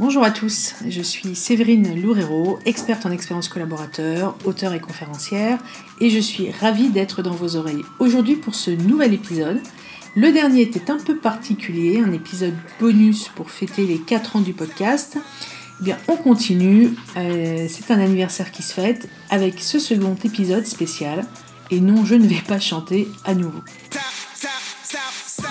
Bonjour à tous, je suis Séverine Loureiro, experte en expérience collaborateur, auteure et conférencière, et je suis ravie d'être dans vos oreilles aujourd'hui pour ce nouvel épisode. Le dernier était un peu particulier, un épisode bonus pour fêter les 4 ans du podcast. Eh bien, on continue, euh, c'est un anniversaire qui se fête avec ce second épisode spécial, et non, je ne vais pas chanter à nouveau.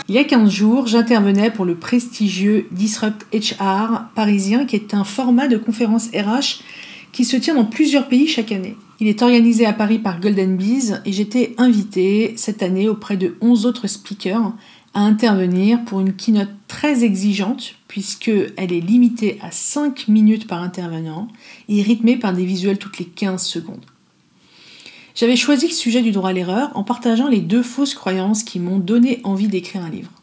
Il y a 15 jours, j'intervenais pour le prestigieux Disrupt HR parisien, qui est un format de conférence RH qui se tient dans plusieurs pays chaque année. Il est organisé à Paris par Golden Bees et j'étais invitée cette année auprès de 11 autres speakers à intervenir pour une keynote très exigeante puisqu'elle est limitée à 5 minutes par intervenant et rythmée par des visuels toutes les 15 secondes. J'avais choisi le sujet du droit à l'erreur en partageant les deux fausses croyances qui m'ont donné envie d'écrire un livre.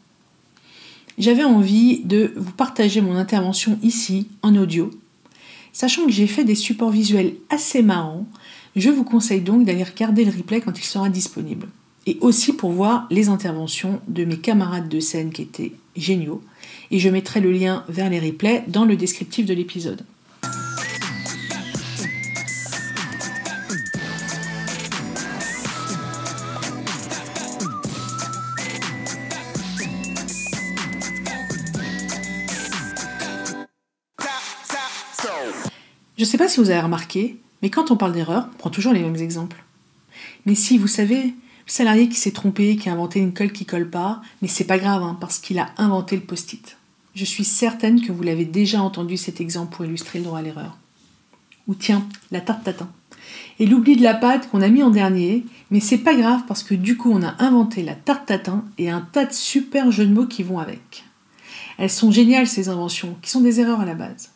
J'avais envie de vous partager mon intervention ici, en audio. Sachant que j'ai fait des supports visuels assez marrants, je vous conseille donc d'aller regarder le replay quand il sera disponible. Et aussi pour voir les interventions de mes camarades de scène qui étaient géniaux. Et je mettrai le lien vers les replays dans le descriptif de l'épisode. Je ne sais pas si vous avez remarqué, mais quand on parle d'erreur, on prend toujours les mêmes exemples. Mais si, vous savez, le salarié qui s'est trompé, qui a inventé une colle qui colle pas, mais c'est pas grave, hein, parce qu'il a inventé le post-it. Je suis certaine que vous l'avez déjà entendu cet exemple pour illustrer le droit à l'erreur. Ou tiens, la tarte tatin. Et l'oubli de la pâte qu'on a mis en dernier, mais c'est pas grave parce que du coup on a inventé la tarte tatin et un tas de super jeux de mots qui vont avec. Elles sont géniales ces inventions, qui sont des erreurs à la base.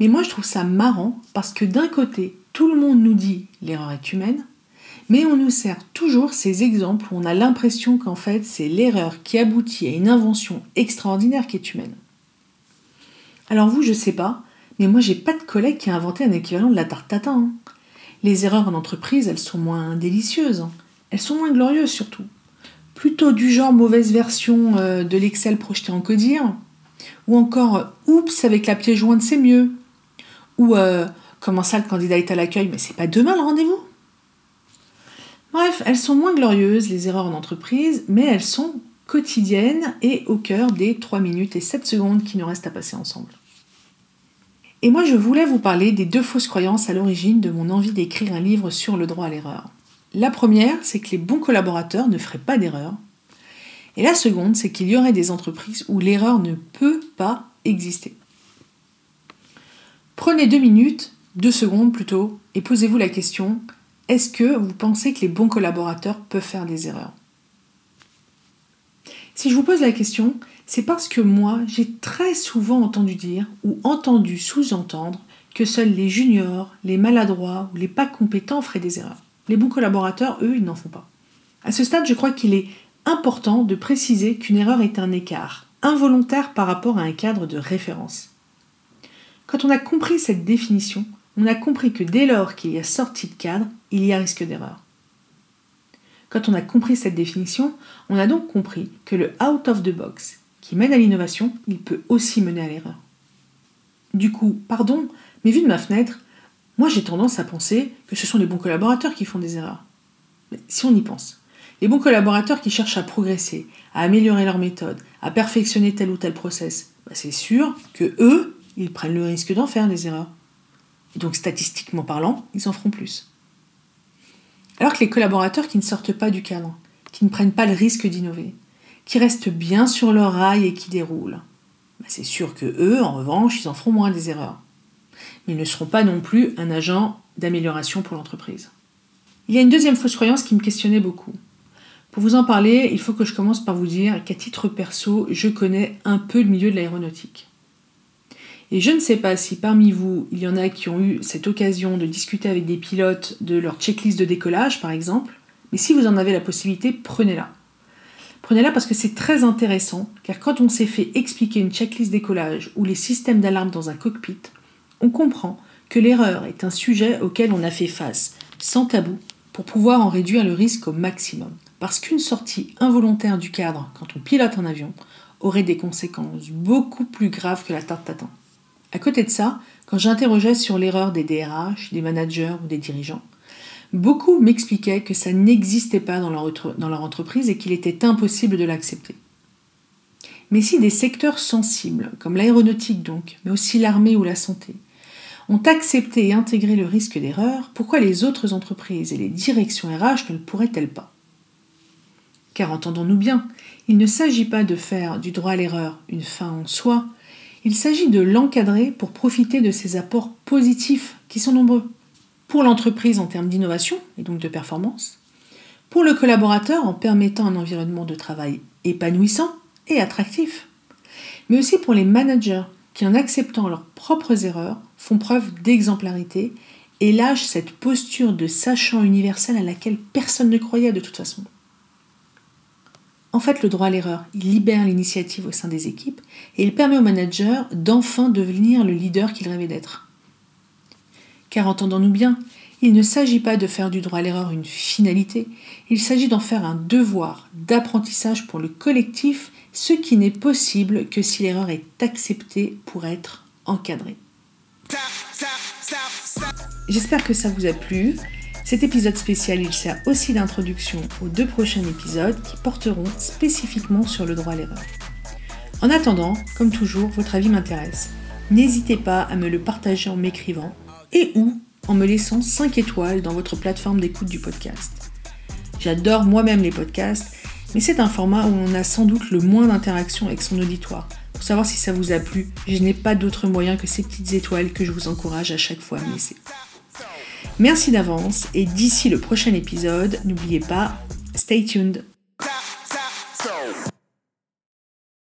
Mais moi, je trouve ça marrant parce que d'un côté, tout le monde nous dit l'erreur est humaine, mais on nous sert toujours ces exemples où on a l'impression qu'en fait, c'est l'erreur qui aboutit à une invention extraordinaire qui est humaine. Alors vous, je sais pas, mais moi, j'ai pas de collègue qui a inventé un équivalent de la tarte tatin. Hein. Les erreurs en entreprise, elles sont moins délicieuses. Hein. Elles sont moins glorieuses surtout. Plutôt du genre mauvaise version euh, de l'Excel projeté en codir, ou encore oups avec la pièce jointe c'est mieux, ou euh, comment ça, le candidat est à l'accueil, mais c'est pas demain le rendez-vous Bref, elles sont moins glorieuses, les erreurs en entreprise, mais elles sont quotidiennes et au cœur des 3 minutes et 7 secondes qui nous restent à passer ensemble. Et moi, je voulais vous parler des deux fausses croyances à l'origine de mon envie d'écrire un livre sur le droit à l'erreur. La première, c'est que les bons collaborateurs ne feraient pas d'erreur. Et la seconde, c'est qu'il y aurait des entreprises où l'erreur ne peut pas exister. Prenez deux minutes, deux secondes plutôt, et posez-vous la question, est-ce que vous pensez que les bons collaborateurs peuvent faire des erreurs? Si je vous pose la question, c'est parce que moi, j'ai très souvent entendu dire ou entendu sous-entendre que seuls les juniors, les maladroits ou les pas compétents feraient des erreurs. Les bons collaborateurs, eux, ils n'en font pas. À ce stade, je crois qu'il est important de préciser qu'une erreur est un écart involontaire par rapport à un cadre de référence. Quand on a compris cette définition, on a compris que dès lors qu'il y a sortie de cadre, il y a risque d'erreur. Quand on a compris cette définition, on a donc compris que le out of the box, qui mène à l'innovation, il peut aussi mener à l'erreur. Du coup, pardon, mais vu de ma fenêtre, moi j'ai tendance à penser que ce sont les bons collaborateurs qui font des erreurs. Mais si on y pense, les bons collaborateurs qui cherchent à progresser, à améliorer leur méthode, à perfectionner tel ou tel process, bah, c'est sûr que eux, ils prennent le risque d'en faire des erreurs. Et donc statistiquement parlant, ils en feront plus. Alors que les collaborateurs qui ne sortent pas du cadre, qui ne prennent pas le risque d'innover, qui restent bien sur leur rail et qui déroulent, bah, c'est sûr que eux, en revanche, ils en feront moins des erreurs. Ils ne seront pas non plus un agent d'amélioration pour l'entreprise. Il y a une deuxième fausse croyance qui me questionnait beaucoup. Pour vous en parler, il faut que je commence par vous dire qu'à titre perso, je connais un peu le milieu de l'aéronautique. Et je ne sais pas si parmi vous, il y en a qui ont eu cette occasion de discuter avec des pilotes de leur checklist de décollage, par exemple, mais si vous en avez la possibilité, prenez-la. Prenez-la parce que c'est très intéressant, car quand on s'est fait expliquer une checklist décollage ou les systèmes d'alarme dans un cockpit, on comprend que l'erreur est un sujet auquel on a fait face, sans tabou, pour pouvoir en réduire le risque au maximum. Parce qu'une sortie involontaire du cadre quand on pilote un avion aurait des conséquences beaucoup plus graves que la tarte tatin. À côté de ça, quand j'interrogeais sur l'erreur des DRH, des managers ou des dirigeants, beaucoup m'expliquaient que ça n'existait pas dans leur, entreprise et qu'il était impossible de l'accepter. Mais si des secteurs sensibles, comme l'aéronautique donc, mais aussi l'armée ou la santé, ont accepté et intégré le risque d'erreur, pourquoi les autres entreprises et les directions RH ne le pourraient-elles pas? Car entendons-nous bien, il ne s'agit pas de faire du droit à l'erreur une fin en soi, il s'agit de l'encadrer pour profiter de ses apports positifs qui sont nombreux. Pour l'entreprise en termes d'innovation et donc de performance, pour le collaborateur en permettant un environnement de travail épanouissant et attractif, mais aussi pour les managers qui en acceptant leurs propres erreurs font preuve d'exemplarité et lâchent cette posture de sachant universel à laquelle personne ne croyait de toute façon. En fait, le droit à l'erreur, il libère l'initiative au sein des équipes et il permet au manager d'enfin devenir le leader qu'il rêvait d'être. Car entendons-nous bien, il ne s'agit pas de faire du droit à l'erreur une finalité, il s'agit d'en faire un devoir d'apprentissage pour le collectif, ce qui n'est possible que si l'erreur est acceptée pour être encadrée. J'espère que ça vous a plu. Cet épisode spécial, il sert aussi d'introduction aux deux prochains épisodes qui porteront spécifiquement sur le droit à l'erreur. En attendant, comme toujours, votre avis m'intéresse. N'hésitez pas à me le partager en m'écrivant et ou en me laissant 5 étoiles dans votre plateforme d'écoute du podcast. J'adore moi-même les podcasts, mais c'est un format où on a sans doute le moins d'interaction avec son auditoire. Pour savoir si ça vous a plu, je n'ai pas d'autre moyen que ces petites étoiles que je vous encourage à chaque fois à me laisser. Merci d'avance et d'ici le prochain épisode, n'oubliez pas, stay tuned.